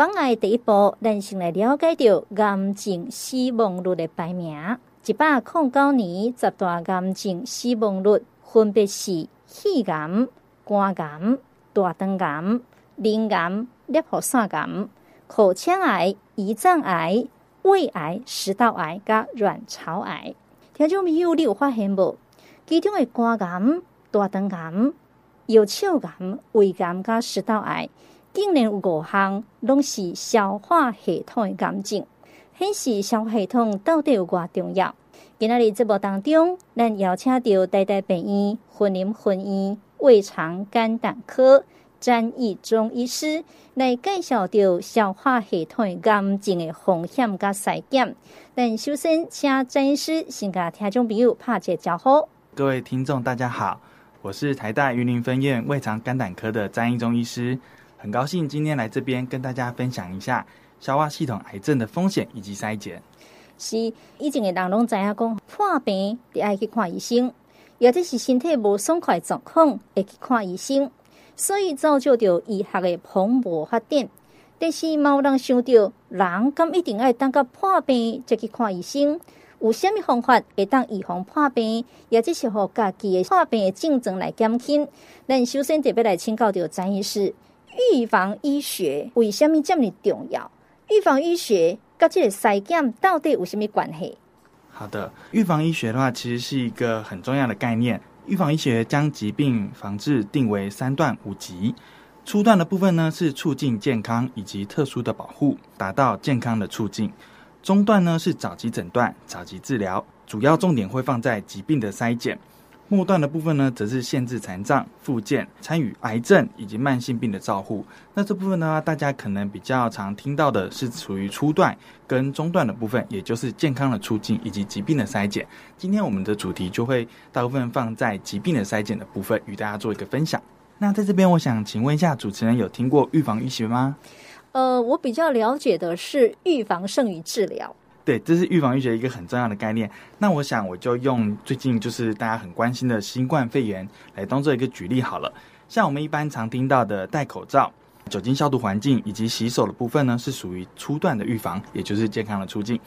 防癌第一步，咱先来了解到癌症死亡率的排名。一百零九年十大癌症死亡率分别是肺癌、肝癌、大肠癌、ลิ้癌、摄护腺癌、口腔癌、胰脏癌、胃癌、食道癌、甲卵巢癌。听众朋友，你有发现无？其中的肝癌、大肠癌、腰鞘癌、胃癌、甲食道癌，竟然有五项拢是消化系统的癌症。显示消化系统到底有偌重要？今仔日节目当中，咱邀请到台大病院云林分院胃肠肝胆科詹义忠医师来介绍到消化系统癌症的风险甲筛检。但首先，请詹医师先甲听众朋友拍一个招呼。各位听众，大家好，我是台大云林分院胃肠肝胆科的詹义忠医师，很高兴今天来这边跟大家分享一下消化系统癌症的风险以及筛检。是以前的人拢知影讲破病得爱去看医生，或者是身体无爽快状况会去看医生，所以造就着医学的蓬勃发展。但是冇人想到，人敢一定爱等到破病才去看医生？有虾米方法会当预防破病，或者是互家己的破病的症状来减轻？咱首先特别来请教到詹医师，预防医学为什么这么重要？预防医学。跟这个筛检到底有什么关系？好的，预防医学的话，其实是一个很重要的概念。预防医学将疾病防治定为三段五级。初段的部分呢，是促进健康以及特殊的保护，达到健康的促进。中段呢，是早期诊断、早期治疗，主要重点会放在疾病的筛检。末段的部分呢，则是限制残障、复健、参与癌症以及慢性病的照护。那这部分呢，大家可能比较常听到的是处于初段跟中段的部分，也就是健康的促进以及疾病的筛检。今天我们的主题就会大部分放在疾病的筛检的部分，与大家做一个分享。那在这边，我想请问一下主持人，有听过预防医学吗？呃，我比较了解的是预防胜于治疗。对，这是预防医学一个很重要的概念。那我想我就用最近就是大家很关心的新冠肺炎来当做一个举例好了。像我们一般常听到的戴口罩、酒精消毒环境以及洗手的部分呢，是属于初段的预防，也就是健康的促进。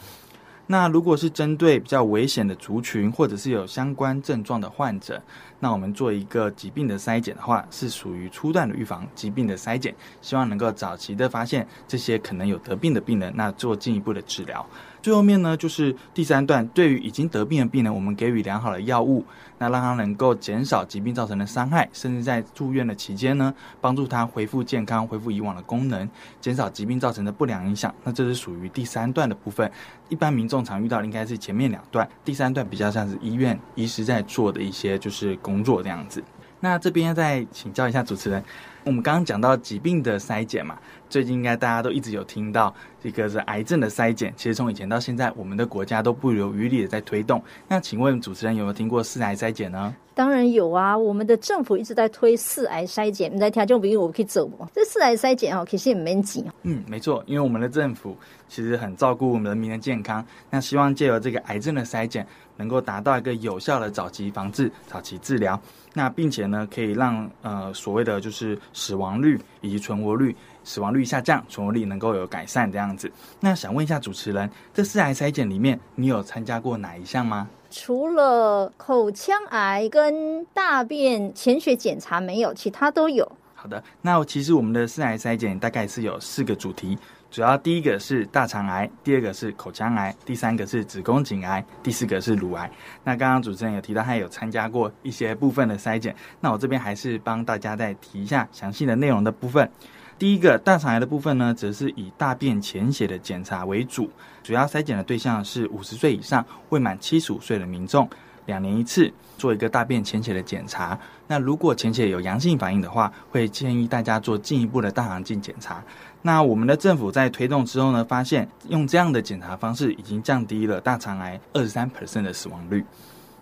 那如果是针对比较危险的族群，或者是有相关症状的患者，那我们做一个疾病的筛检的话，是属于初段的预防疾病的筛检，希望能够早期的发现这些可能有得病的病人，那做进一步的治疗。最后面呢，就是第三段，对于已经得病的病人，我们给予良好的药物，那让他能够减少疾病造成的伤害，甚至在住院的期间呢，帮助他恢复健康，恢复以往的功能，减少疾病造成的不良影响。那这是属于第三段的部分。一般民众常遇到的应该是前面两段，第三段比较像是医院医师在做的一些就是工作这样子。那这边再请教一下主持人。我们刚刚讲到疾病的筛检嘛，最近应该大家都一直有听到这个是癌症的筛检。其实从以前到现在，我们的国家都不留余力的在推动。那请问主持人有没有听过四癌筛检呢？当然有啊，我们的政府一直在推四癌筛检。你在听众朋友，我可以走不？这四癌筛检哦，其实也蛮急。嗯，没错，因为我们的政府其实很照顾我们人民的健康，那希望借由这个癌症的筛检，能够达到一个有效的早期防治、早期治疗。那并且呢，可以让呃所谓的就是死亡率以及存活率，死亡率下降，存活率能够有改善这样子。那想问一下主持人，这四癌筛检里面，你有参加过哪一项吗？除了口腔癌跟大便潜血检查没有，其他都有。好的，那其实我们的四癌筛检大概是有四个主题。主要第一个是大肠癌，第二个是口腔癌，第三个是子宫颈癌，第四个是乳癌。那刚刚主持人有提到，他有参加过一些部分的筛检。那我这边还是帮大家再提一下详细的内容的部分。第一个大肠癌的部分呢，则是以大便潜血的检查为主，主要筛检的对象是五十岁以上未满七十五岁的民众。两年一次做一个大便潜血的检查，那如果潜血有阳性反应的话，会建议大家做进一步的大肠镜检查。那我们的政府在推动之后呢，发现用这样的检查方式已经降低了大肠癌二十三 percent 的死亡率。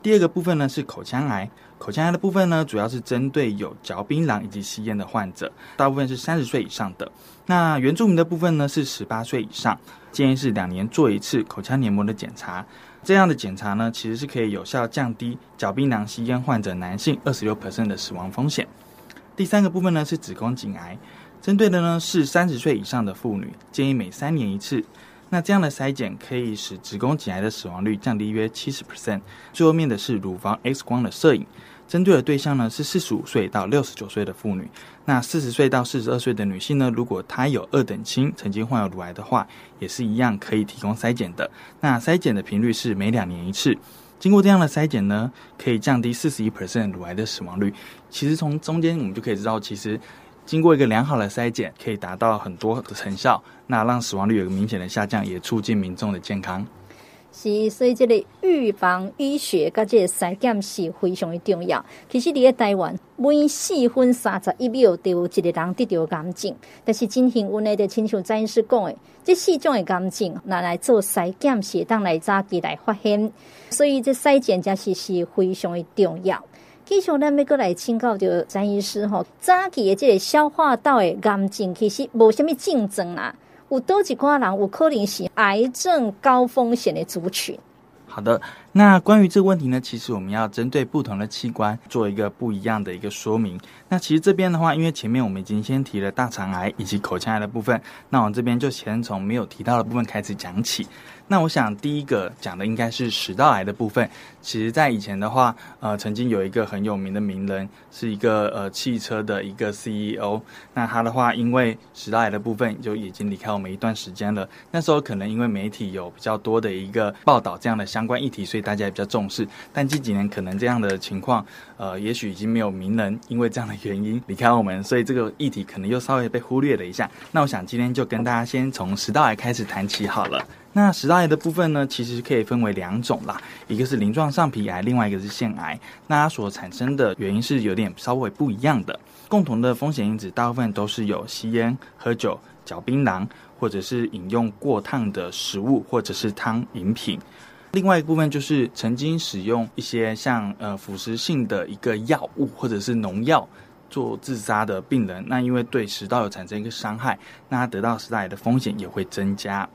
第二个部分呢是口腔癌，口腔癌的部分呢主要是针对有嚼槟榔以及吸烟的患者，大部分是三十岁以上的。那原住民的部分呢是十八岁以上，建议是两年做一次口腔黏膜的检查。这样的检查呢，其实是可以有效降低角槟榔吸烟患者男性二十六%的死亡风险。第三个部分呢是子宫颈癌，针对的呢是三十岁以上的妇女，建议每三年一次。那这样的筛检可以使子宫颈癌的死亡率降低约七十 percent。最后面的是乳房 X 光的摄影，针对的对象呢是四十五岁到六十九岁的妇女。那四十岁到四十二岁的女性呢，如果她有二等亲，曾经患有乳癌的话，也是一样可以提供筛检的。那筛检的频率是每两年一次。经过这样的筛检呢，可以降低四十一 percent 乳癌的死亡率。其实从中间我们就可以知道，其实。经过一个良好的筛检，可以达到很多的成效，那让死亡率有个明显的下降，也促进民众的健康。是，所以这个预防医学跟这个筛检是非常的重要。其实，在台湾，每四分三十一秒都有一个人得到癌症，但是真幸运的，就亲像詹医师讲的，这四种的癌症拿来做筛检，是当来早期来发现，所以这筛检真是是非常的重要。继续咱要过来请教着詹医师吼，早期的这个消化道的癌症其实无什么症状啦，有多几挂人有可能是癌症高风险的族群。好的，那关于这个问题呢，其实我们要针对不同的器官做一个不一样的一个说明。那其实这边的话，因为前面我们已经先提了大肠癌以及口腔癌的部分，那我这边就先从没有提到的部分开始讲起。那我想第一个讲的应该是食道癌的部分。其实，在以前的话，呃，曾经有一个很有名的名人，是一个呃汽车的一个 CEO。那他的话，因为食道癌的部分就已经离开我们一段时间了。那时候可能因为媒体有比较多的一个报道这样的相关议题，所以大家也比较重视。但近几年可能这样的情况，呃，也许已经没有名人因为这样的原因离开我们，所以这个议题可能又稍微被忽略了一下。那我想今天就跟大家先从食道癌开始谈起好了。那食道癌的部分呢，其实可以分为两种啦，一个是鳞状上皮癌，另外一个是腺癌。那它所产生的原因是有点稍微不一样的，共同的风险因子大部分都是有吸烟、喝酒、嚼槟榔，或者是饮用过烫的食物，或者是汤饮品。另外一部分就是曾经使用一些像呃腐蚀性的一个药物或者是农药做自杀的病人，那因为对食道有产生一个伤害，那他得到食道癌的风险也会增加。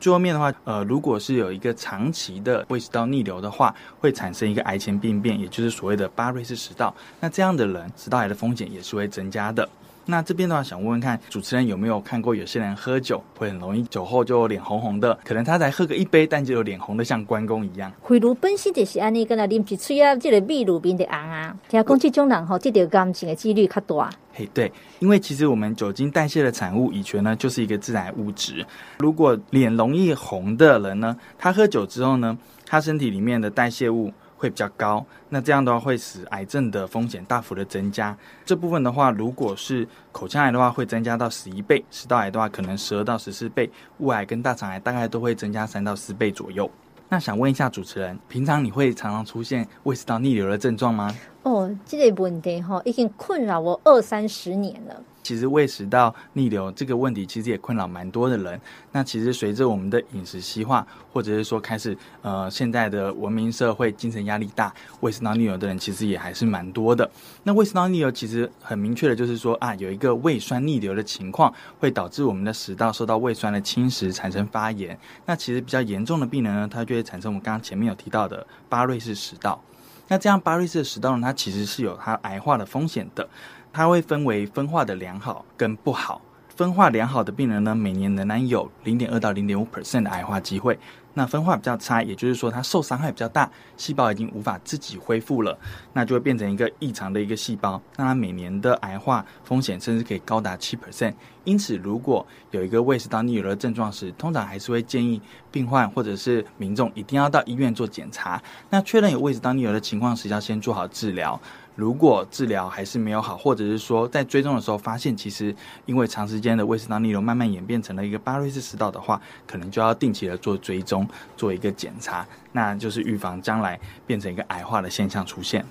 最后面的话，呃，如果是有一个长期的胃食道逆流的话，会产生一个癌前病变，也就是所谓的巴瑞氏食道。那这样的人，食道癌的风险也是会增加的。那这边的话，想问问看主持人有没有看过有些人喝酒会很容易酒后就脸红红的，可能他才喝个一杯，但就有脸红的像关公一样。回炉本身就是安尼，跟他啉起嘴啊，这个秘鲁边的红啊，听讲这种人吼，这条感情的几率较大。嘿，对，因为其实我们酒精代谢的产物乙醛呢，就是一个致癌物质。如果脸容易红的人呢，他喝酒之后呢，他身体里面的代谢物。会比较高，那这样的话会使癌症的风险大幅的增加。这部分的话，如果是口腔癌的话，会增加到十一倍；食道癌的话，可能十二到十四倍；胃癌跟大肠癌大概都会增加三到四倍左右。那想问一下主持人，平常你会常常出现胃食道逆流的症状吗？哦，这个问题哈，已经困扰我二三十年了。其实胃食道逆流这个问题，其实也困扰蛮多的人。那其实随着我们的饮食西化，或者是说开始呃现在的文明社会，精神压力大，胃食道逆流的人其实也还是蛮多的。那胃食道逆流其实很明确的就是说啊，有一个胃酸逆流的情况，会导致我们的食道受到胃酸的侵蚀，产生发炎。那其实比较严重的病人呢，他就会产生我们刚刚前面有提到的巴瑞氏食道。那这样巴瑞氏的食道呢，它其实是有它癌化的风险的。它会分为分化的良好跟不好。分化良好的病人呢，每年仍然有零点二到零点五 percent 的癌化机会。那分化比较差，也就是说它受伤害比较大，细胞已经无法自己恢复了，那就会变成一个异常的一个细胞。那它每年的癌化风险甚至可以高达七 percent。因此，如果有一个胃食道逆流的症状时，通常还是会建议病患或者是民众一定要到医院做检查。那确认有胃食道逆流的情况时，要先做好治疗。如果治疗还是没有好，或者是说在追踪的时候发现，其实因为长时间的胃食道逆流慢慢演变成了一个巴瑞氏食道的话，可能就要定期的做追踪，做一个检查，那就是预防将来变成一个癌化的现象出现。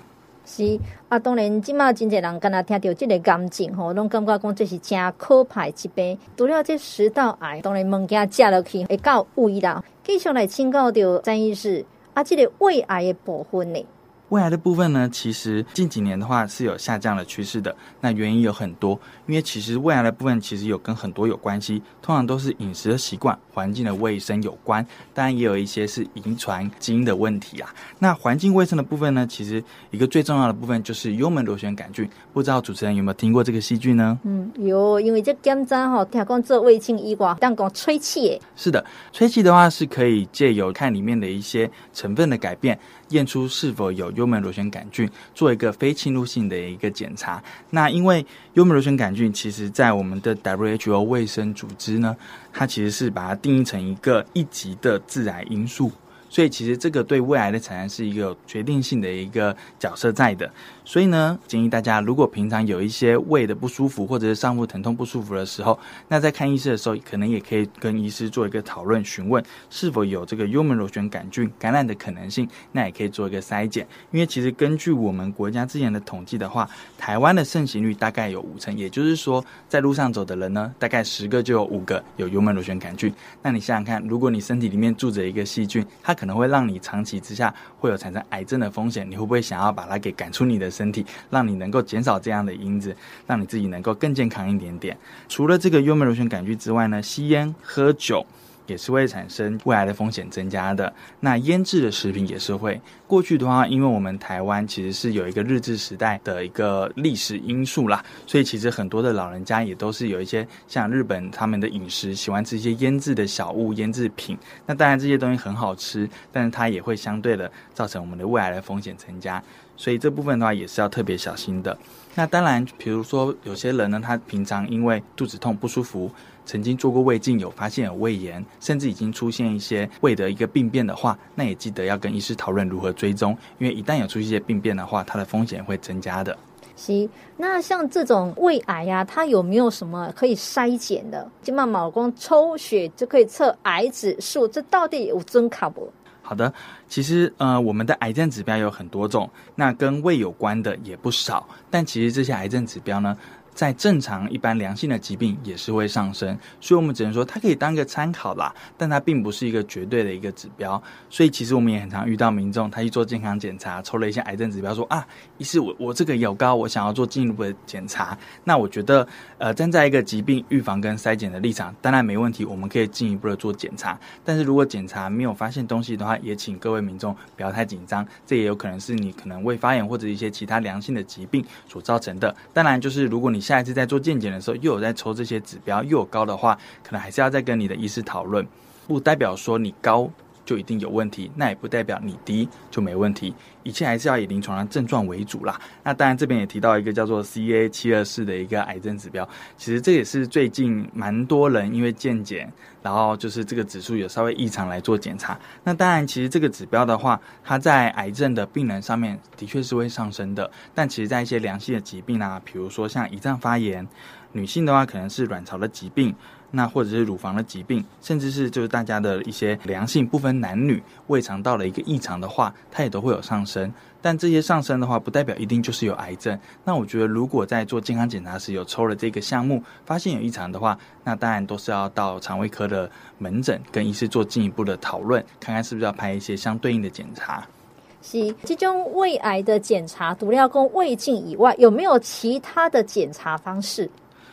是啊，当然，今嘛真济人刚才听到这个癌症吼，拢感觉讲这是真可怕疾病。除了这食道癌，当然物件食落去会到胃啦。继续来请教到詹医师啊，这个胃癌的部分呢？胃癌的部分呢，其实近几年的话是有下降的趋势的。那原因有很多，因为其实胃癌的部分其实有跟很多有关系，通常都是饮食的习惯、环境的卫生有关，当然也有一些是遗传基因的问题啊。那环境卫生的部分呢，其实一个最重要的部分就是幽门螺旋杆菌。不知道主持人有没有听过这个细菌呢？嗯，有，因为这检查吼，听讲做胃镜以外，但讲吹气诶。是的，吹气的话是可以借由看里面的一些成分的改变。验出是否有幽门螺旋杆菌，做一个非侵入性的一个检查。那因为幽门螺旋杆菌，其实在我们的 WHO 卫生组织呢，它其实是把它定义成一个一级的致癌因素。所以其实这个对未来的产生是一个决定性的一个角色在的。所以呢，建议大家如果平常有一些胃的不舒服，或者是上腹疼痛不舒服的时候，那在看医师的时候，可能也可以跟医师做一个讨论，询问是否有这个幽门螺旋杆菌感染的可能性。那也可以做一个筛检，因为其实根据我们国家之前的统计的话，台湾的盛行率大概有五成，也就是说，在路上走的人呢，大概十个就有五个有幽门螺旋杆菌。那你想想看，如果你身体里面住着一个细菌，它可能会让你长期之下会有产生癌症的风险，你会不会想要把它给赶出你的身体，让你能够减少这样的因子，让你自己能够更健康一点点？除了这个幽门螺旋杆菌之外呢，吸烟、喝酒。也是会产生胃癌的风险增加的。那腌制的食品也是会。过去的话，因为我们台湾其实是有一个日治时代的一个历史因素啦，所以其实很多的老人家也都是有一些像日本他们的饮食，喜欢吃一些腌制的小物、腌制品。那当然这些东西很好吃，但是它也会相对的造成我们的胃癌的风险增加。所以这部分的话也是要特别小心的。那当然，比如说有些人呢，他平常因为肚子痛不舒服。曾经做过胃镜，有发现有胃炎，甚至已经出现一些胃的一个病变的话，那也记得要跟医师讨论如何追踪，因为一旦有出现一些病变的话，它的风险会增加的。是，那像这种胃癌呀、它有没有什么可以筛检的？就嘛毛公抽血就可以测癌指数，这到底有真卡不？好的，其实呃，我们的癌症指标有很多种，那跟胃有关的也不少，但其实这些癌症指标呢，在正常一般良性的疾病也是会上升，所以我们只能说它可以当个参考啦，但它并不是一个绝对的一个指标。所以其实我们也很常遇到民众，他去做健康检查，抽了一些癌症指标，说啊，医师我我这个有高，我想要做进一步的检查。那我觉得，呃，站在一个疾病预防跟筛检的立场，当然没问题，我们可以进一步的做检查。但是如果检查没有发现东西的话，也请各位民众不要太紧张，这也有可能是你可能胃发炎或者一些其他良性的疾病所造成的。当然就是如果你下一次在做健检的时候，又有在抽这些指标，又有高的话，可能还是要再跟你的医师讨论。不代表说你高就一定有问题，那也不代表你低就没问题。一切还是要以临床的症状为主啦。那当然这边也提到一个叫做 CA 七二四的一个癌症指标，其实这也是最近蛮多人因为健检，然后就是这个指数有稍微异常来做检查。那当然，其实这个指标的话，它在癌症的病人上面的确是会上升的，但其实在一些良性的疾病啊，比如说像胰脏发炎。女性的话，可能是卵巢的疾病，那或者是乳房的疾病，甚至是就是大家的一些良性不分男女胃肠道的一个异常的话，它也都会有上升。但这些上升的话，不代表一定就是有癌症。那我觉得，如果在做健康检查时有抽了这个项目，发现有异常的话，那当然都是要到肠胃科的门诊跟医师做进一步的讨论，看看是不是要拍一些相对应的检查。是，其中胃癌的检查，除了供胃镜以外，有没有其他的检查方式？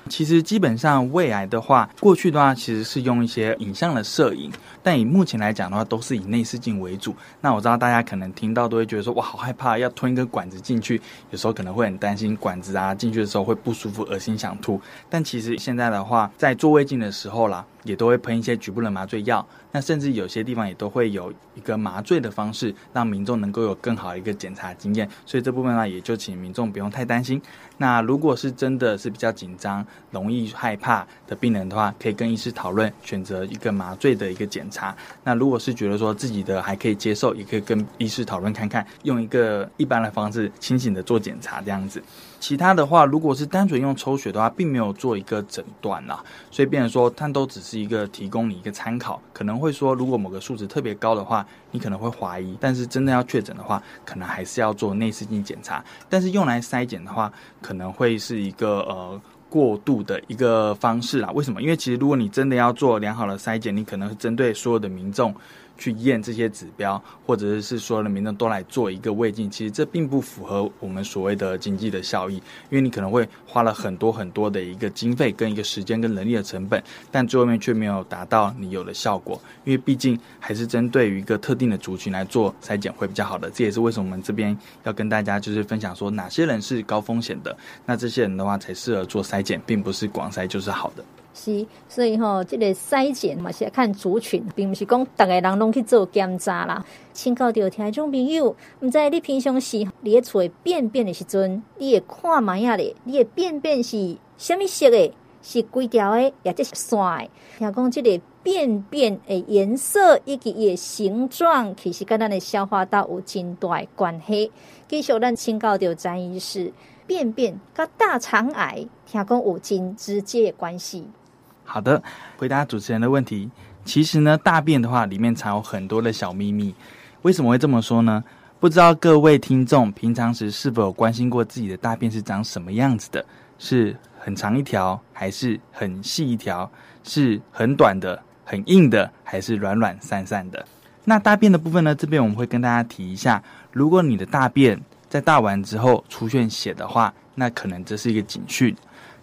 其实基本上胃癌的话，过去的话其实是用一些影像的摄影，但以目前来讲的话，都是以内视镜为主。那我知道大家可能听到都会觉得说，哇，好害怕，要吞一根管子进去，有时候可能会很担心管子啊进去的时候会不舒服、恶心、想吐。但其实现在的话，在做胃镜的时候啦。也都会喷一些局部的麻醉药，那甚至有些地方也都会有一个麻醉的方式，让民众能够有更好的一个检查经验。所以这部分呢，也就请民众不用太担心。那如果是真的是比较紧张、容易害怕的病人的话，可以跟医师讨论选择一个麻醉的一个检查。那如果是觉得说自己的还可以接受，也可以跟医师讨论看看，用一个一般的方式清醒的做检查这样子。其他的话，如果是单纯用抽血的话，并没有做一个诊断啦，所以变成说它都只是一个提供你一个参考，可能会说如果某个数值特别高的话，你可能会怀疑，但是真的要确诊的话，可能还是要做内视镜检查。但是用来筛检的话，可能会是一个呃过度的一个方式啦。为什么？因为其实如果你真的要做良好的筛检，你可能是针对所有的民众去验这些指标，或者是所有的民众都来做一个胃镜，其实这并不符合我们所谓的经济的效益，因为你可能会花了很多很多的一个经费跟一个时间跟人力的成本，但最后面却没有达到你有的效果，因为毕竟还是针对于一个特定的族群来做筛检会比较好的。这也是为什么我们这边要跟大家就是分享说哪些人是高风险的，那这些人的话才适合做筛检，并不是广筛就是好的。是，所以吼、哦，这个筛检嘛是要看族群，并不是讲大家人拢去做检查啦。请教到听众朋友，唔知你平常时你咧做便便的时阵，你会看觅仔咧？你的便便是什么色的？是规条的，也即是线的？听讲这个便便的颜色以及伊的形状，其实跟咱的消化道有真大的关系。继续咱请教到詹医师，便便跟大肠癌听讲有真直接关系。好的，回答主持人的问题。其实呢，大便的话里面藏有很多的小秘密。为什么会这么说呢？不知道各位听众平常时是否有关心过自己的大便是长什么样子的？是很长一条，还是很细一条？是很短的、很硬的，还是软软散散的？那大便的部分呢？这边我们会跟大家提一下，如果你的大便在大完之后出现血的话，那可能这是一个警讯。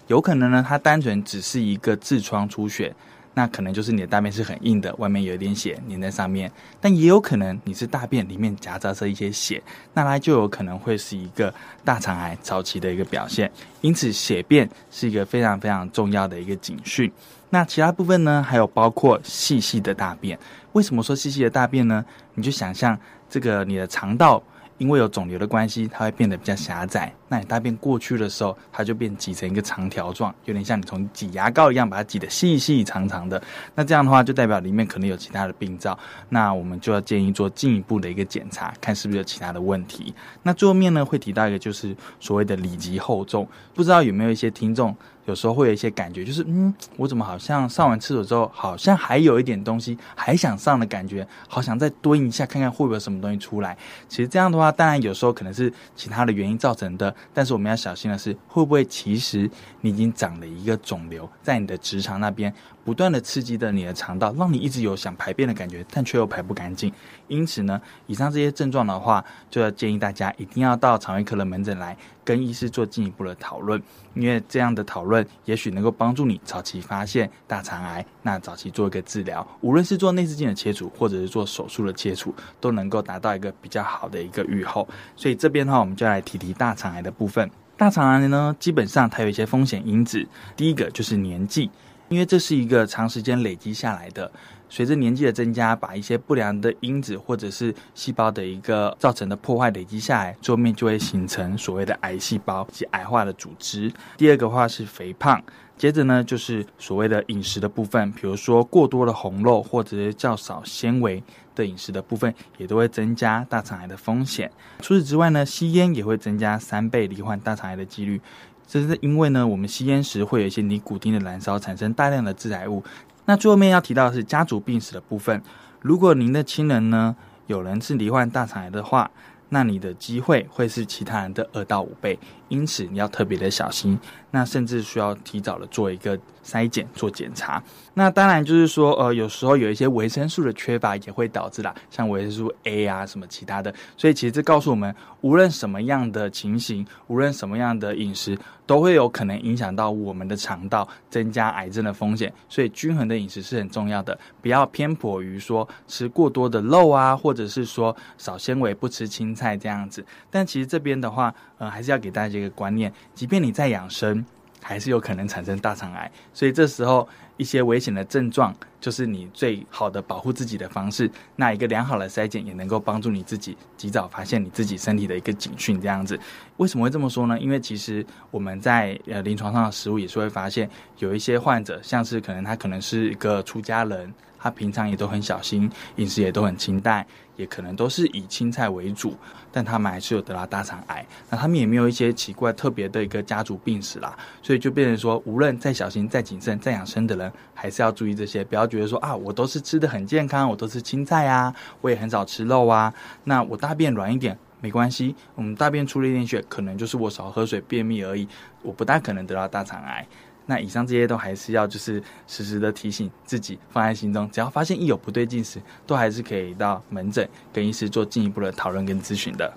有可能呢，它单纯只是一个痔疮出血，那可能就是你的大便是很硬的，外面有一点血粘在上面。但也有可能你是大便里面夹杂着一些血，那它就有可能会是一个大肠癌早期的一个表现。因此，血便是一个非常非常重要的一个警讯。那其他部分呢，还有包括细细的大便。为什么说细细的大便呢？你就想象这个你的肠道。因为有肿瘤的关系，它会变得比较狭窄。那你大便过去的时候，它就变挤成一个长条状，有点像你从挤牙膏一样，把它挤得细细长长的。那这样的话，就代表里面可能有其他的病灶。那我们就要建议做进一步的一个检查，看是不是有其他的问题。那最后面呢，会提到一个就是所谓的里脊厚重，不知道有没有一些听众。有时候会有一些感觉，就是嗯，我怎么好像上完厕所之后，好像还有一点东西还想上的感觉，好想再蹲一下看看会不会有什么东西出来。其实这样的话，当然有时候可能是其他的原因造成的，但是我们要小心的是，会不会其实你已经长了一个肿瘤在你的直肠那边。不断的刺激着你的肠道，让你一直有想排便的感觉，但却又排不干净。因此呢，以上这些症状的话，就要建议大家一定要到肠胃科的门诊来跟医师做进一步的讨论，因为这样的讨论也许能够帮助你早期发现大肠癌，那早期做一个治疗，无论是做内视镜的切除，或者是做手术的切除，都能够达到一个比较好的一个预后。所以这边的话，我们就来提提大肠癌的部分。大肠癌呢，基本上它有一些风险因子，第一个就是年纪。因为这是一个长时间累积下来的，随着年纪的增加，把一些不良的因子或者是细胞的一个造成的破坏累积下来，桌面就会形成所谓的癌细胞及癌化的组织。第二个话是肥胖，接着呢就是所谓的饮食的部分，比如说过多的红肉或者是较少纤维的饮食的部分，也都会增加大肠癌的风险。除此之外呢，吸烟也会增加三倍罹患大肠癌的几率。这是因为呢，我们吸烟时会有一些尼古丁的燃烧，产生大量的致癌物。那最后面要提到的是家族病史的部分。如果您的亲人呢，有人是罹患大肠癌的话，那你的机会会是其他人的二到五倍，因此你要特别的小心。那甚至需要提早的做一个筛检做检查。那当然就是说，呃，有时候有一些维生素的缺乏也会导致啦，像维生素 A 啊什么其他的。所以其实这告诉我们，无论什么样的情形，无论什么样的饮食，都会有可能影响到我们的肠道，增加癌症的风险。所以均衡的饮食是很重要的，不要偏颇于说吃过多的肉啊，或者是说少纤维不吃青菜这样子。但其实这边的话，呃，还是要给大家一个观念，即便你在养生。还是有可能产生大肠癌，所以这时候一些危险的症状就是你最好的保护自己的方式。那一个良好的筛检也能够帮助你自己及早发现你自己身体的一个警讯。这样子，为什么会这么说呢？因为其实我们在呃临床上的食物也是会发现，有一些患者像是可能他可能是一个出家人。他平常也都很小心，饮食也都很清淡，也可能都是以青菜为主，但他们还是有得到大肠癌。那他们也没有一些奇怪特别的一个家族病史啦，所以就变成说，无论再小心、再谨慎、再养生的人，还是要注意这些，不要觉得说啊，我都是吃得很健康，我都是青菜啊，我也很少吃肉啊，那我大便软一点没关系，我们大便出了一点血，可能就是我少喝水、便秘而已，我不大可能得到大肠癌。那以上这些都还是要就是时时的提醒自己放在心中，只要发现一有不对劲时，都还是可以到门诊跟医师做进一步的讨论跟咨询的。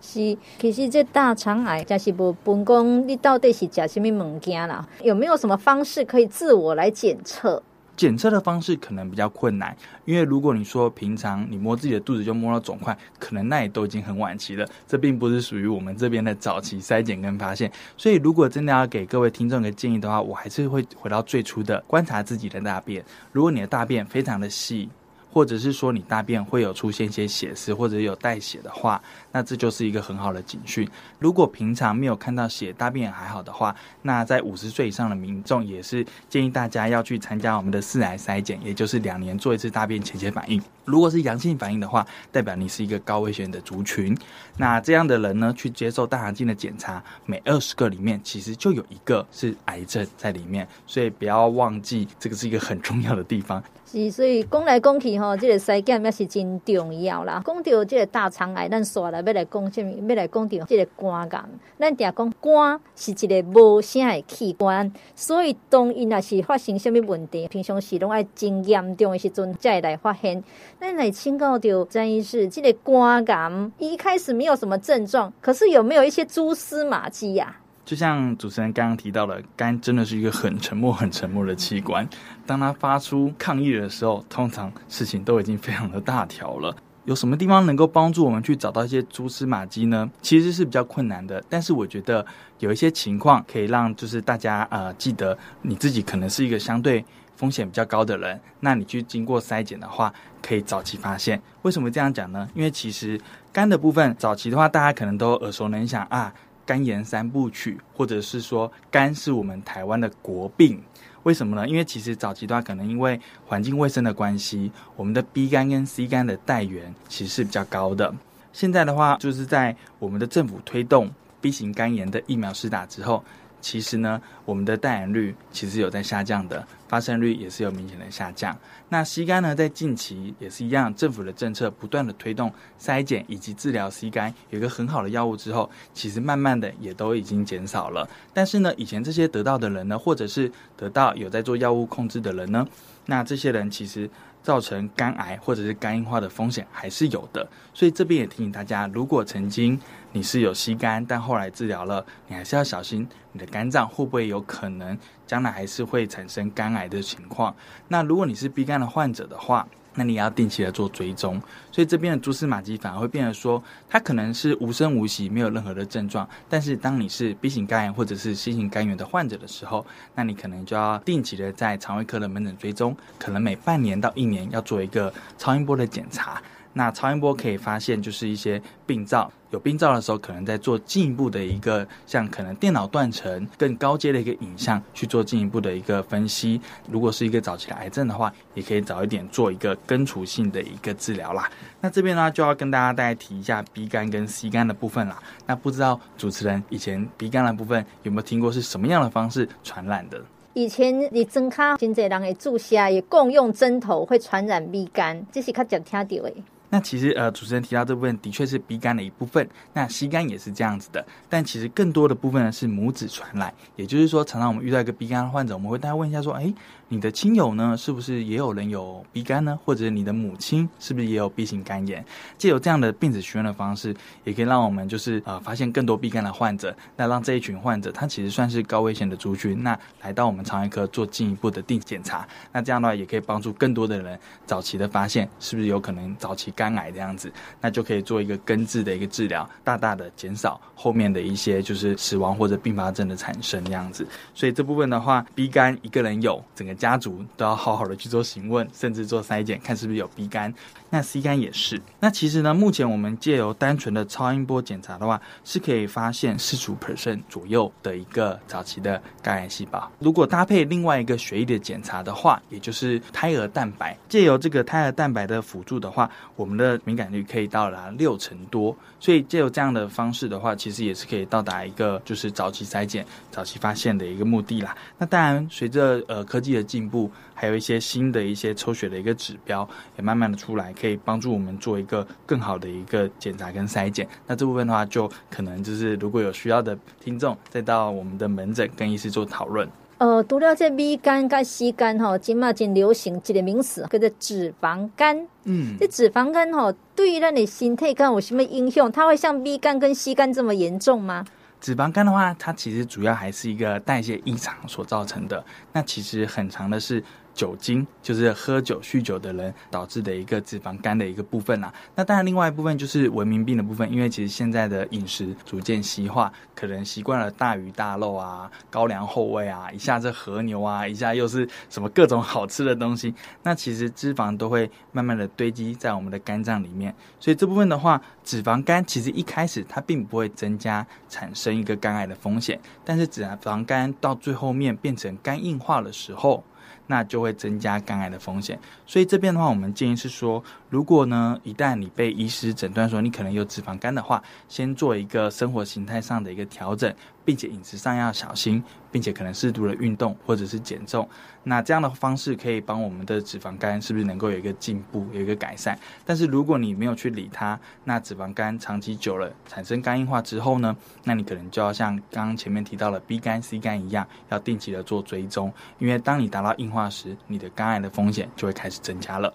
是，其实这大肠癌假是不分讲你到底是吃什么物件啦？有没有什么方式可以自我来检测？检测的方式可能比较困难，因为如果你说平常你摸自己的肚子就摸到肿块，可能那也都已经很晚期了。这并不是属于我们这边的早期筛检跟发现。所以如果真的要给各位听众一个建议的话，我还是会回到最初的观察自己的大便。如果你的大便非常的细，或者是说你大便会有出现一些血丝或者有带血的话，那这就是一个很好的警讯。如果平常没有看到血，大便还好的话，那在五十岁以上的民众也是建议大家要去参加我们的四癌筛检，也就是两年做一次大便潜血反应。如果是阳性反应的话，代表你是一个高危险的族群。那这样的人呢，去接受大肠镜的检查，每二十个里面其实就有一个是癌症在里面，所以不要忘记这个是一个很重要的地方。是，所以讲来讲去吼，这个筛检也是真重要啦。讲到这个大肠癌，咱煞来要来讲什么？要来讲到这个肝癌。咱定讲肝是一个无声的器官，所以当伊若是发生什么问题，平常时拢爱真严重的时阵才会来发现。咱来请教到张医师，这个肝癌一开始没有什么症状，可是有没有一些蛛丝马迹呀？就像主持人刚刚提到的，肝真的是一个很沉默、很沉默的器官。当它发出抗议的时候，通常事情都已经非常的大条了。有什么地方能够帮助我们去找到一些蛛丝马迹呢？其实是比较困难的。但是我觉得有一些情况可以让就是大家呃记得，你自己可能是一个相对风险比较高的人，那你去经过筛检的话，可以早期发现。为什么这样讲呢？因为其实肝的部分早期的话，大家可能都耳熟能详啊。肝炎三部曲，或者是说肝是我们台湾的国病，为什么呢？因为其实早期的话，可能因为环境卫生的关系，我们的 B 肝跟 C 肝的带源其实是比较高的。现在的话，就是在我们的政府推动 B 型肝炎的疫苗施打之后。其实呢，我们的带原率其实有在下降的，发生率也是有明显的下降。那 C 肝呢，在近期也是一样，政府的政策不断的推动筛检以及治疗 C 肝，有一个很好的药物之后，其实慢慢的也都已经减少了。但是呢，以前这些得到的人呢，或者是得到有在做药物控制的人呢，那这些人其实。造成肝癌或者是肝硬化的风险还是有的，所以这边也提醒大家，如果曾经你是有 C 肝，但后来治疗了，你还是要小心你的肝脏会不会有可能将来还是会产生肝癌的情况。那如果你是 B 肝的患者的话，那你要定期的做追踪，所以这边的蛛丝马迹反而会变得说，它可能是无声无息，没有任何的症状。但是当你是 B 型肝炎或者是 C 型肝炎的患者的时候，那你可能就要定期的在肠胃科的门诊追踪，可能每半年到一年要做一个超音波的检查。那超音波可以发现，就是一些病灶，有病灶的时候，可能在做进一步的一个，像可能电脑断层更高阶的一个影像去做进一步的一个分析。如果是一个早期的癌症的话，也可以早一点做一个根除性的一个治疗啦。那这边呢，就要跟大家大概提一下鼻肝跟 C 肝的部分啦。那不知道主持人以前鼻肝的部分有没有听过是什么样的方式传染的？以前你针卡真济人会注射，也共用针头会传染鼻肝，这是较常听到的。那其实呃，主持人提到这部分的确是鼻干的一部分，那吸干也是这样子的，但其实更多的部分呢是拇指传来，也就是说，常常我们遇到一个鼻干的患者，我们会大家问一下说，哎。你的亲友呢，是不是也有人有鼻肝呢？或者你的母亲是不是也有 B 型肝炎？借由这样的病史询问的方式，也可以让我们就是呃发现更多 B 肝的患者，那让这一群患者他其实算是高危险的族群，那来到我们肠胃科做进一步的定检查，那这样的话也可以帮助更多的人早期的发现是不是有可能早期肝癌这样子，那就可以做一个根治的一个治疗，大大的减少后面的一些就是死亡或者并发症的产生这样子。所以这部分的话鼻肝一个人有整个。家族都要好好的去做询问，甚至做筛检，看是不是有 B 肝。那 C 肝也是。那其实呢，目前我们借由单纯的超音波检查的话，是可以发现四十五 percent 左右的一个早期的肝癌细胞。如果搭配另外一个血液的检查的话，也就是胎儿蛋白，借由这个胎儿蛋白的辅助的话，我们的敏感率可以到达六成多。所以借由这样的方式的话，其实也是可以到达一个就是早期筛检、早期发现的一个目的啦。那当然，随着呃科技的进步，还有一些新的一些抽血的一个指标也慢慢的出来。可以帮助我们做一个更好的一个检查跟筛检。那这部分的话，就可能就是如果有需要的听众，再到我们的门诊跟医师做讨论。呃，除了这米肝跟西干哈，今嘛真流行一个名词叫做脂肪肝。嗯，这脂肪肝哈，对于让你心态肝有什么影响？它会像 B 肝跟 C 肝这么严重吗？脂肪肝的话，它其实主要还是一个代谢异常所造成的。那其实很长的是。酒精就是喝酒、酗酒的人导致的一个脂肪肝的一个部分啦。那当然，另外一部分就是文明病的部分，因为其实现在的饮食逐渐西化，可能习惯了大鱼大肉啊、高粱厚味啊，一下子和牛啊，一下又是什么各种好吃的东西，那其实脂肪都会慢慢的堆积在我们的肝脏里面。所以这部分的话，脂肪肝其实一开始它并不会增加产生一个肝癌的风险，但是脂肪肝到最后面变成肝硬化的时候。那就会增加肝癌的风险，所以这边的话，我们建议是说，如果呢，一旦你被医师诊断说你可能有脂肪肝的话，先做一个生活形态上的一个调整。并且饮食上要小心，并且可能适度的运动或者是减重，那这样的方式可以帮我们的脂肪肝是不是能够有一个进步，有一个改善？但是如果你没有去理它，那脂肪肝长期久了产生肝硬化之后呢，那你可能就要像刚刚前面提到的 B 肝、C 肝一样，要定期的做追踪，因为当你达到硬化时，你的肝癌的风险就会开始增加了。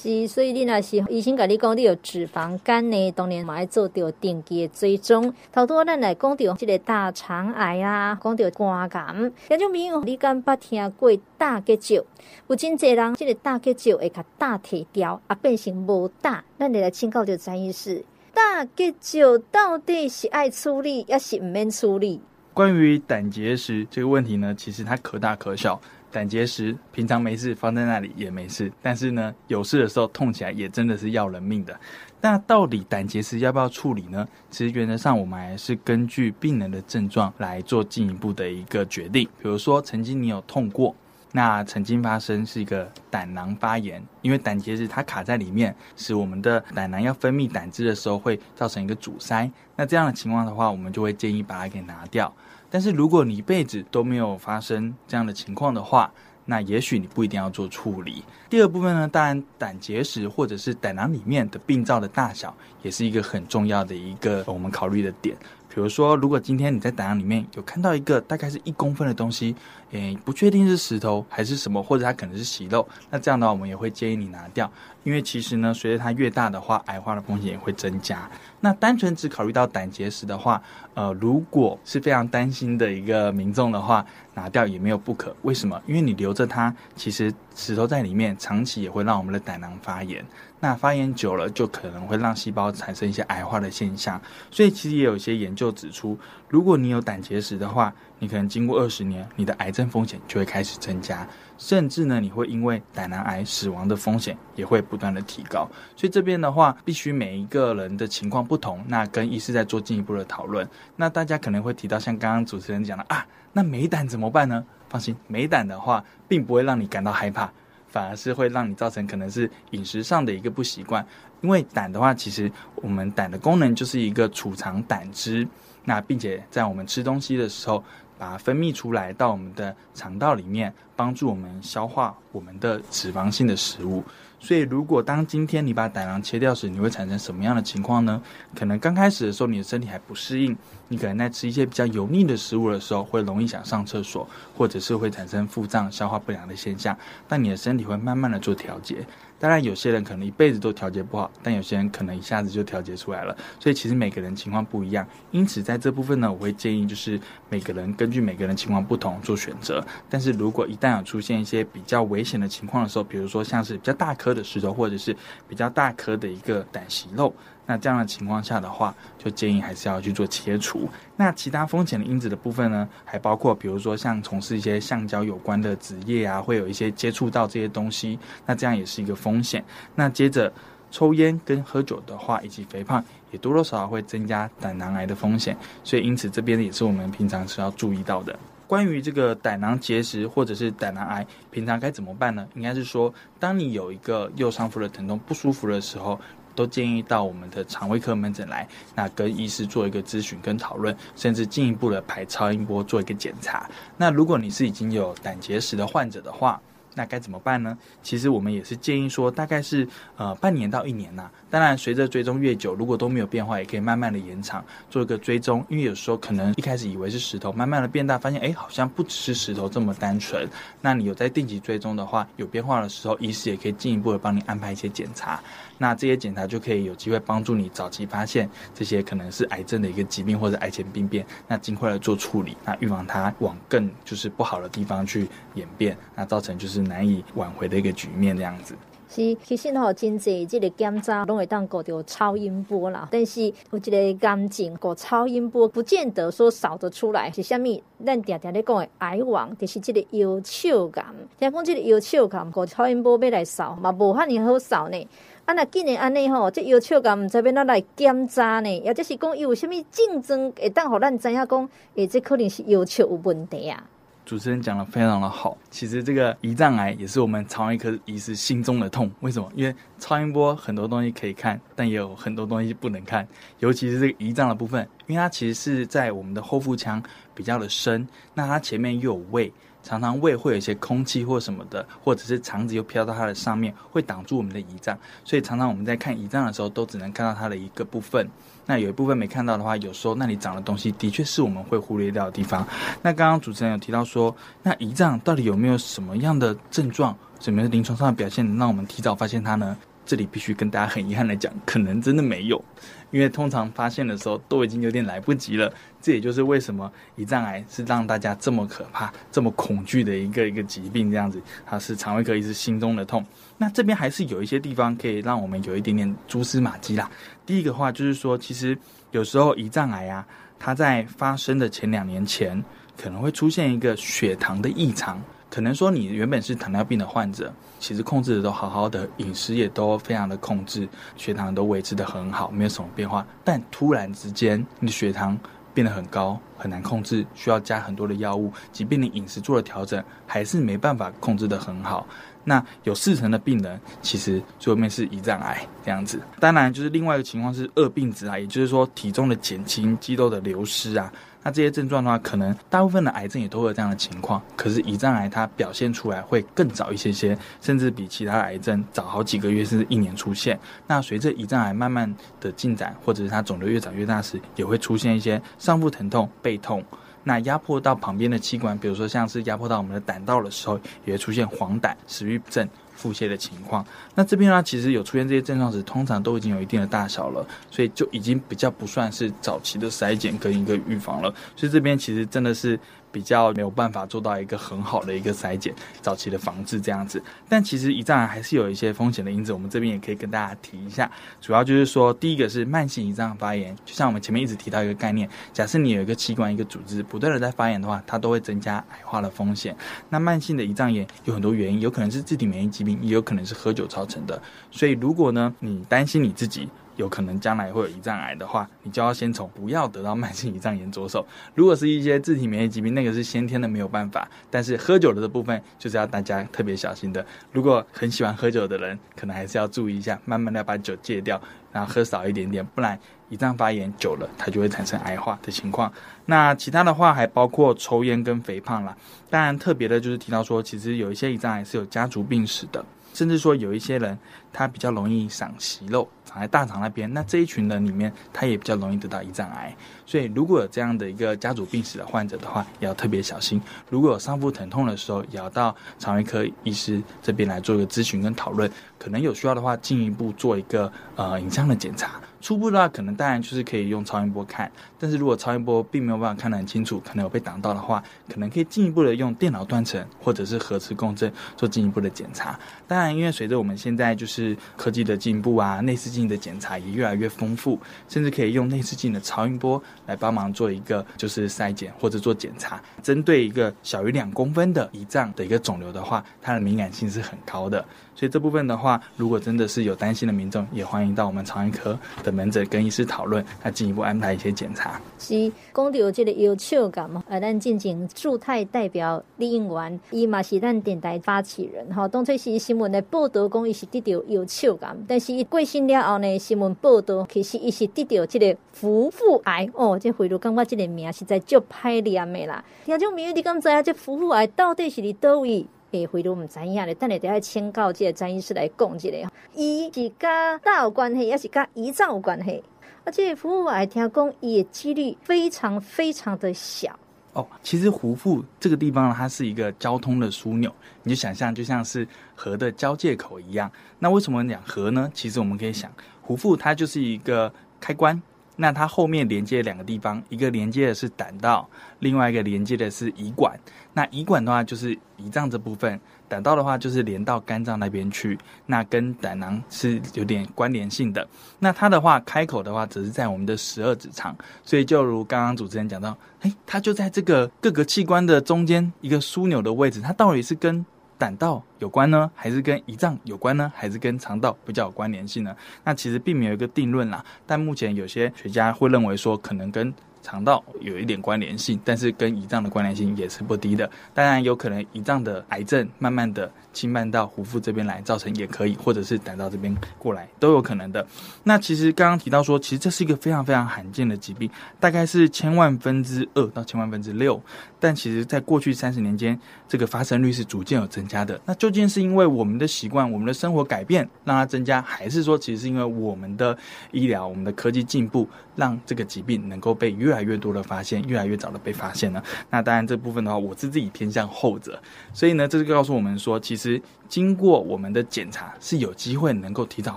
是，所以你若是医生跟你讲你有脂肪肝呢，当然嘛要做到定期的追踪。头拄咱来讲到这个大肠癌啊，讲到肝癌，听众朋友，你敢捌听过大结石？有真侪人，这个大结石会甲大体掉，啊变成无大。咱来来请教就詹医师，大结石到底是爱处理，还是唔免处理？关于胆结石这个问题呢，其实它可大可小。胆结石平常没事，放在那里也没事，但是呢，有事的时候痛起来也真的是要人命的。那到底胆结石要不要处理呢？其实原则上我们还是根据病人的症状来做进一步的一个决定。比如说，曾经你有痛过，那曾经发生是一个胆囊发炎，因为胆结石它卡在里面，使我们的胆囊要分泌胆汁的时候会造成一个阻塞。那这样的情况的话，我们就会建议把它给拿掉。但是如果你一辈子都没有发生这样的情况的话，那也许你不一定要做处理。第二部分呢，当然胆结石或者是胆囊里面的病灶的大小，也是一个很重要的一个我们考虑的点。比如说，如果今天你在胆囊里面有看到一个大概是一公分的东西，诶，不确定是石头还是什么，或者它可能是息肉，那这样的话我们也会建议你拿掉，因为其实呢，随着它越大的话，癌化的风险也会增加。那单纯只考虑到胆结石的话，呃，如果是非常担心的一个民众的话，拿掉也没有不可。为什么？因为你留着它，其实石头在里面，长期也会让我们的胆囊发炎。那发炎久了，就可能会让细胞产生一些癌化的现象。所以其实也有一些研究指出，如果你有胆结石的话，你可能经过二十年，你的癌症风险就会开始增加，甚至呢，你会因为胆囊癌死亡的风险也会不断的提高。所以这边的话，必须每一个人的情况不同，那跟医师在做进一步的讨论。那大家可能会提到，像刚刚主持人讲的啊，那没胆怎么办呢？放心，没胆的话，并不会让你感到害怕。反而是会让你造成可能是饮食上的一个不习惯，因为胆的话，其实我们胆的功能就是一个储藏胆汁，那并且在我们吃东西的时候，把它分泌出来到我们的肠道里面，帮助我们消化我们的脂肪性的食物。所以，如果当今天你把胆囊切掉时，你会产生什么样的情况呢？可能刚开始的时候，你的身体还不适应，你可能在吃一些比较油腻的食物的时候，会容易想上厕所，或者是会产生腹胀、消化不良的现象。但你的身体会慢慢的做调节。当然，有些人可能一辈子都调节不好，但有些人可能一下子就调节出来了。所以，其实每个人情况不一样。因此，在这部分呢，我会建议就是每个人根据每个人情况不同做选择。但是如果一旦有出现一些比较危险的情况的时候，比如说像是比较大颗的石头，或者是比较大颗的一个胆息肉。那这样的情况下的话，就建议还是要去做切除。那其他风险的因子的部分呢，还包括比如说像从事一些橡胶有关的职业啊，会有一些接触到这些东西，那这样也是一个风险。那接着抽烟跟喝酒的话，以及肥胖，也多多少少会增加胆囊癌的风险。所以因此这边也是我们平常是要注意到的。关于这个胆囊结石或者是胆囊癌，平常该怎么办呢？应该是说，当你有一个右上腹的疼痛不舒服的时候。都建议到我们的肠胃科门诊来，那跟医师做一个咨询跟讨论，甚至进一步的排超音波做一个检查。那如果你是已经有胆结石的患者的话，那该怎么办呢？其实我们也是建议说，大概是呃半年到一年呐、当然，随着追踪越久，如果都没有变化，也可以慢慢的延长做一个追踪。因为有时候可能一开始以为是石头，慢慢的变大，发现哎好像不只是石头这么单纯。那你有在定期追踪的话，有变化的时候，医师也可以进一步的帮你安排一些检查。那这些检查就可以有机会帮助你早期发现这些可能是癌症的一个疾病或者癌前病变，那尽快的做处理，那预防它往更就是不好的地方去演变，那造成就是难以挽回的一个局面这样子。是，其实吼，真济这个检查拢会当搞到超音波啦。但是有一个癌症搞超音波，不见得说扫得出来是虾米。咱常常咧讲的癌王，就是这个腰鞘癌。听讲这个腰鞘癌搞超音波要来扫，嘛无遐尔好扫呢。啊，那既然安尼吼，这腰鞘癌毋知要哪来检查呢？或者是讲，伊有虾米症状会当互咱知影讲，诶，这可能是腰鞘有问题啊。主持人讲的非常的好，其实这个胰脏癌也是我们肠胃科医师心中的痛。为什么？因为超音波很多东西可以看，但也有很多东西不能看，尤其是这个胰脏的部分，因为它其实是在我们的后腹腔比较的深，那它前面又有胃。常常胃会有一些空气或什么的，或者是肠子又飘到它的上面，会挡住我们的胰脏，所以常常我们在看胰脏的时候，都只能看到它的一个部分。那有一部分没看到的话，有时候那里长的东西，的确是我们会忽略掉的地方。那刚刚主持人有提到说，那胰脏到底有没有什么样的症状，什么临床上的表现，让我们提早发现它呢？这里必须跟大家很遗憾的讲，可能真的没有。因为通常发现的时候都已经有点来不及了，这也就是为什么胰脏癌是让大家这么可怕、这么恐惧的一个一个疾病。这样子，它是肠胃科医师心中的痛。那这边还是有一些地方可以让我们有一点点蛛丝马迹啦。第一个话就是说，其实有时候胰脏癌啊，它在发生的前两年前，可能会出现一个血糖的异常。可能说你原本是糖尿病的患者，其实控制的都好好的，饮食也都非常的控制，血糖都维持得很好，没有什么变化。但突然之间，你的血糖变得很高，很难控制，需要加很多的药物。即便你饮食做了调整，还是没办法控制得很好。那有四成的病人，其实最后面是胰脏癌这样子。当然，就是另外一个情况是恶病质啊，也就是说体重的减轻、肌肉的流失啊。那这些症状的话，可能大部分的癌症也都会有这样的情况。可是胰脏癌它表现出来会更早一些些，甚至比其他癌症早好几个月，甚至一年出现。那随着胰脏癌慢慢的进展，或者是它肿瘤越长越大时，也会出现一些上腹疼痛、背痛。那压迫到旁边的器官，比如说像是压迫到我们的胆道的时候，也会出现黄疸、食欲不振。腹泻的情况，那这边呢，其实有出现这些症状时，通常都已经有一定的大小了，所以就已经比较不算是早期的筛检跟一个预防了，所以这边其实真的是。比较没有办法做到一个很好的一个筛检，早期的防治这样子。但其实胰脏癌还是有一些风险的因子，我们这边也可以跟大家提一下。主要就是说，第一个是慢性胰脏发炎，就像我们前面一直提到一个概念，假设你有一个器官、一个组织不断的在发炎的话，它都会增加癌化的风险。那慢性的胰脏炎有很多原因，有可能是自体免疫疾病，也有可能是喝酒造成的。所以如果呢，你担心你自己，有可能将来会有胰脏癌的话，你就要先从不要得到慢性胰脏炎着手。如果是一些自体免疫疾病，那个是先天的没有办法。但是喝酒的这部分就是要大家特别小心的。如果很喜欢喝酒的人，可能还是要注意一下，慢慢的把酒戒掉，然后喝少一点点，不然胰脏发炎久了，它就会产生癌化的情况。那其他的话还包括抽烟跟肥胖啦。当然特别的就是提到说，其实有一些胰脏癌是有家族病史的。甚至说有一些人，他比较容易长息肉，长在大肠那边，那这一群人里面，他也比较容易得到胰脏癌。所以如果有这样的一个家族病史的患者的话，也要特别小心。如果有上腹疼痛的时候，也要到肠胃科医师这边来做一个咨询跟讨论。可能有需要的话，进一步做一个呃影像的检查。初步的话，可能当然就是可以用超音波看，但是如果超音波并没有办法看得很清楚，可能有被挡到的话，可能可以进一步的用电脑断层或者是核磁共振做进一步的检查。当然，因为随着我们现在就是科技的进步啊，内视镜的检查也越来越丰富，甚至可以用内视镜的超音波来帮忙做一个就是筛检或者做检查。针对一个小于两公分的胰脏的一个肿瘤的话，它的敏感性是很高的。所以这部分的话，如果真的是有担心的民众，也欢迎到我们肠胃科的门诊跟医师讨论，来进一步安排一些检查。是讲到这个腰鞘癌嘛，呃，咱进行驻泰代表李应元，伊嘛是咱电台发起人，哈，当初是新闻的报道讲伊是得到腰鞘癌，但是伊过身了后呢，新闻报道其实伊是得到这个夫妇癌，哦，这回路感觉这个名实在足歹念的啦。听众朋友，你敢知啊？这夫妇癌到底是伫叨位？诶，回头我们知影咧，等下等下请教这个詹医师来讲一下，伊是甲大有关系，也是甲胰脏有关系。而且胡腹癌听讲，伊的几率非常非常的小。哦，其实胡腹这个地方呢，它是一个交通的枢纽，你就想象就像是河的交界口一样。那为什么讲河呢？其实我们可以想，胡腹它就是一个开关。那它后面连接两个地方，一个连接的是胆道，另外一个连接的是胰管。那胰管的话就是胰脏这部分，胆道的话就是连到肝脏那边去。那跟胆囊是有点关联性的。那它的话开口的话，只是在我们的十二指肠。所以就如刚刚主持人讲到，诶，它就在这个各个器官的中间一个枢纽的位置，它到底是跟胆道有关呢，还是跟胰脏有关呢，还是跟肠道比较有关联性呢？那其实并没有一个定论啦。但目前有些学家会认为说，可能跟肠道有一点关联性，但是跟胰脏的关联性也是不低的。当然，有可能胰脏的癌症慢慢的侵犯到胡腹这边来，造成也可以，或者是胆道这边过来都有可能的。那其实刚刚提到说，其实这是一个非常非常罕见的疾病，大概是千万分之二到千万分之六。但其实，在过去三十年间，这个发生率是逐渐有增加的。那究竟是因为我们的习惯、我们的生活改变让它增加，还是说其实是因为我们的医疗、我们的科技进步，让这个疾病能够被越来越多的发现、越来越早的被发现呢？那当然，这部分的话，我是自己偏向后者。所以呢，这就告诉我们说，其实经过我们的检查，是有机会能够提早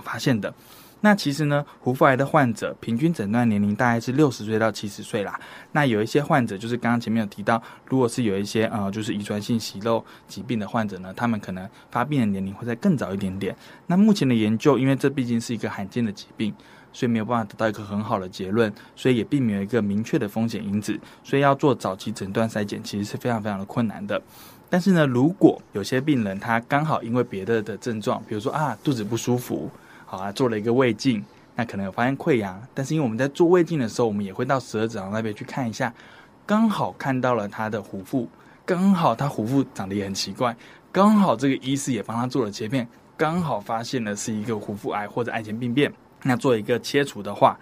发现的。那其实呢，胡腹癌的患者平均诊断年龄大概是六十岁到七十岁啦。那有一些患者，就是刚刚前面有提到，如果是有一些呃，就是遗传性息肉疾病的患者呢，他们可能发病的年龄会再更早一点点。那目前的研究，因为这毕竟是一个罕见的疾病，所以没有办法得到一个很好的结论，所以也并没有一个明确的风险因子，所以要做早期诊断筛检，其实是非常非常的困难的。但是呢，如果有些病人他刚好因为别的的症状，比如说啊，肚子不舒服。好啊，做了一个胃镜，那可能有发现溃疡，但是因为我们在做胃镜的时候，我们也会到十二指肠那边去看一下，刚好看到了他的虎腹，刚好他虎腹长得也很奇怪，刚好这个医师也帮他做了切片，刚好发现了是一个虎腹癌或者癌前病变，那做一个切除的话，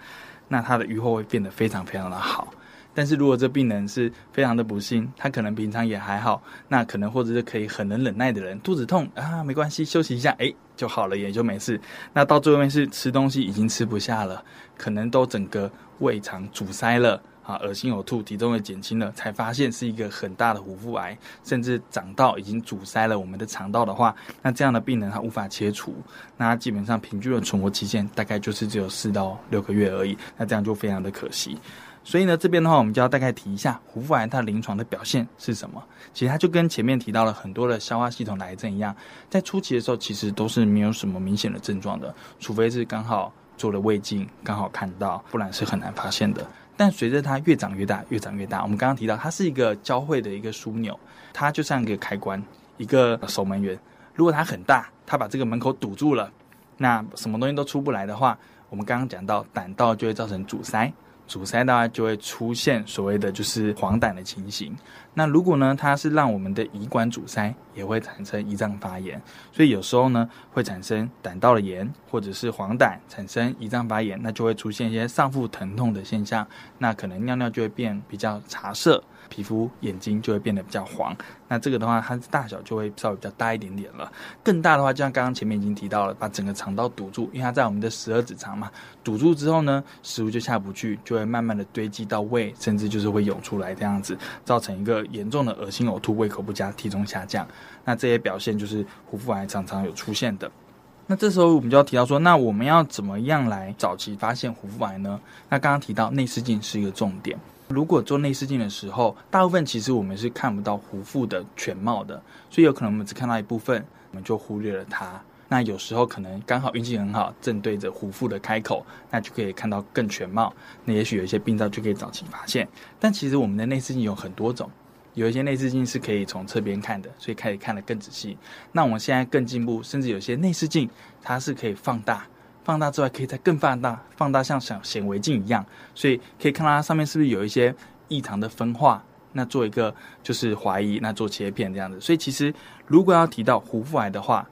那他的愈后会变得非常非常的好。但是如果这病人是非常的不幸，他可能平常也还好，那可能或者是可以很能忍耐的人，肚子痛啊，没关系，休息一下，诶，就好了，也就没事。那到最后面是吃东西已经吃不下了，可能都整个胃肠阻塞了啊，恶心呕吐，体重也减轻了，才发现是一个很大的胡腹癌，甚至长到已经阻塞了我们的肠道的话，那这样的病人他无法切除，那基本上平均的存活期限大概就是只有四到六个月而已，那这样就非常的可惜。所以呢，这边的话，我们就要大概提一下胡腹癌它临床的表现是什么。其实它就跟前面提到了很多的消化系统癌症一样，在初期的时候，其实都是没有什么明显的症状的，除非是刚好做了胃镜，刚好看到，不然是很难发现的。但随着它越长越大，越长越大，我们刚刚提到它是一个交汇的一个枢纽，它就像一个开关，一个守门员。如果它很大，它把这个门口堵住了，那什么东西都出不来的话，我们刚刚讲到胆道就会造成阻塞。阻塞的话，就会出现所谓的就是黄疸的情形。那如果呢，它是让我们的胰管阻塞，也会产生胰脏发炎。所以有时候呢，会产生胆道的炎，或者是黄疸产生胰脏发炎，那就会出现一些上腹疼痛的现象。那可能尿尿就会变比较茶色。皮肤、眼睛就会变得比较黄，那这个的话，它的大小就会稍微比较大一点点了。更大的话，就像刚刚前面已经提到了，把整个肠道堵住，因为它在我们的十二指肠嘛，堵住之后呢，食物就下不去，就会慢慢的堆积到胃，甚至就是会涌出来这样子，造成一个严重的恶心呕吐、胃口不佳、体重下降。那这些表现就是胡腹癌常常有出现的。那这时候我们就要提到说，那我们要怎么样来早期发现胡腹癌呢？那刚刚提到内视镜是一个重点。如果做内视镜的时候，大部分其实我们是看不到胡腹的全貌的，所以有可能我们只看到一部分，我们就忽略了它。那有时候可能刚好运气很好，正对着胡腹的开口，那就可以看到更全貌。那也许有一些病灶就可以早期发现。但其实我们的内视镜有很多种，有一些内视镜是可以从侧边看的，所以可以看得更仔细。那我们现在更进步，甚至有些内视镜它是可以放大。放大之外，可以再更放大，放大像小显微镜一样，所以可以看到它上面是不是有一些异常的分化。那做一个就是怀疑，那做切片这样子。所以其实如果要提到胡腹癌的话，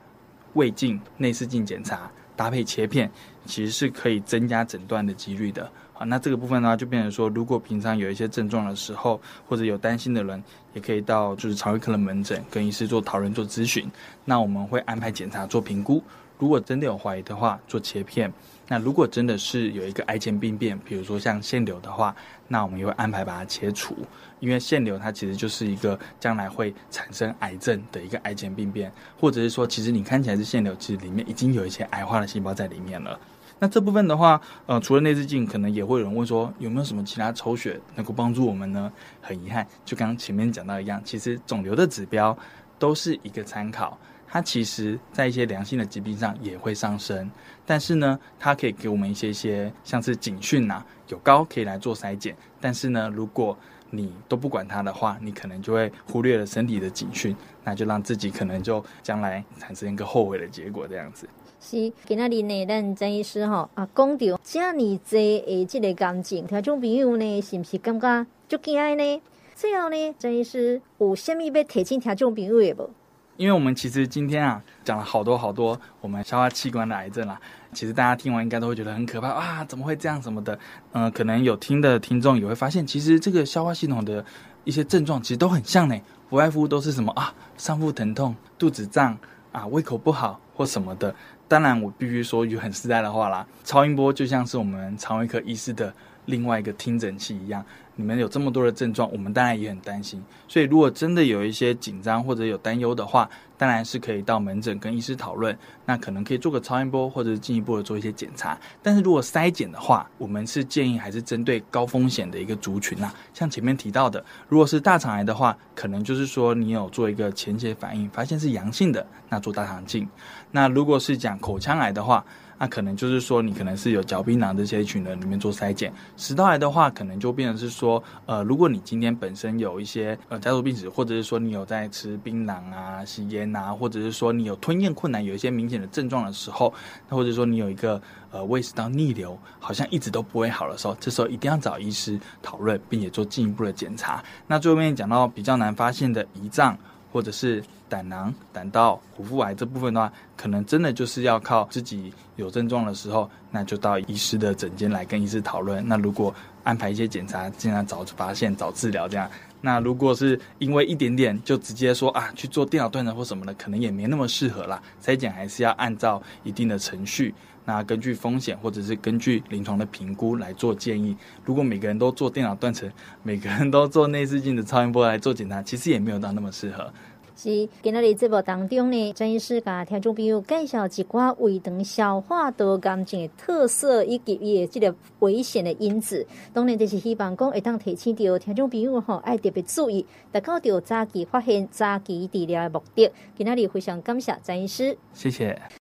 胃镜、内视镜检查搭配切片，其实是可以增加诊断的几率的。好，那这个部分呢，就变成说，如果平常有一些症状的时候，或者有担心的人，也可以到就是肠胃科的门诊跟医师做讨论、做咨询。那我们会安排检查做评估，如果真的有怀疑的话，做切片。那如果真的是有一个癌前病变，比如说像腺瘤的话，那我们也会安排把它切除，因为腺瘤它其实就是一个将来会产生癌症的一个癌前病变，或者是说，其实你看起来是腺瘤，其实里面已经有一些癌化的细胞在里面了。那这部分的话，呃，除了内视镜，可能也会有人问说，有没有什么其他抽血能够帮助我们呢？很遗憾，就刚刚前面讲到一样，其实肿瘤的指标都是一个参考，它其实在一些良性的疾病上也会上升，但是呢，它可以给我们一些些像是警讯呐、啊，有高可以来做筛检，但是呢，如果你都不管它的话，你可能就会忽略了身体的警讯，那就让自己可能就将来产生一个后悔的结果，这样子。是，今仔日呢，咱曾医师吼啊，讲到这么济诶，这个癌症，听众朋友呢，是不是感觉足惊呢？最后呢，曾医师有虾米要提醒听众朋友的不？因为我们其实今天啊，讲了好多好多我们消化器官的癌症啦，其实大家听完应该都会觉得很可怕啊，怎么会这样什么的？嗯、可能有听的听众也会发现，其实这个消化系统的一些症状其实都很像呢，不外乎都是什么啊，上腹疼痛、肚子胀啊、胃口不好或什么的。当然，我必须说一句很实在的话啦，超音波就像是我们肠胃科医师的另外一个听诊器一样。你们有这么多的症状，我们当然也很担心。所以，如果真的有一些紧张或者有担忧的话，当然是可以到门诊跟医师讨论。那可能可以做个超音波，或者进一步的做一些检查。但是如果筛检的话，我们是建议还是针对高风险的一个族群呐。像前面提到的，如果是大肠癌的话，可能就是说你有做一个潜血反应，发现是阳性的，那做大肠镜。那如果是讲口腔癌的话，那可能就是说，你可能是有嚼槟榔这些群人里面做筛检，食道癌的话，可能就变成是说，呃，如果你今天本身有一些呃家族病史，或者是说你有在吃槟榔啊、吸烟啊，或者是说你有吞咽困难，有一些明显的症状的时候，那或者说你有一个呃胃食道逆流，好像一直都不会好的时候，这时候一定要找医师讨论，并且做进一步的检查。那最后面讲到比较难发现的胰脏。或者是胆囊、胆道、虎腹癌这部分的话，可能真的就是要靠自己有症状的时候，那就到医师的诊间来跟医师讨论。那如果安排一些检查，尽量早发现、早治疗这样。那如果是因为一点点就直接说啊去做电脑断层或什么的，可能也没那么适合啦。筛检还是要按照一定的程序，那根据风险或者是根据临床的评估来做建议。如果每个人都做电脑断层，每个人都做内视镜的超音波来做检查，其实也没有到那么适合。是，今日节目当中呢，张医师甲听众朋友介绍一寡胃肠消化道癌症的特色以及伊的这个危险的因子。当然，就是希望讲会当提醒到听众朋友吼，爱特别注意，达到着早期发现、早期治疗的目的。今日非常感谢张医师，谢谢。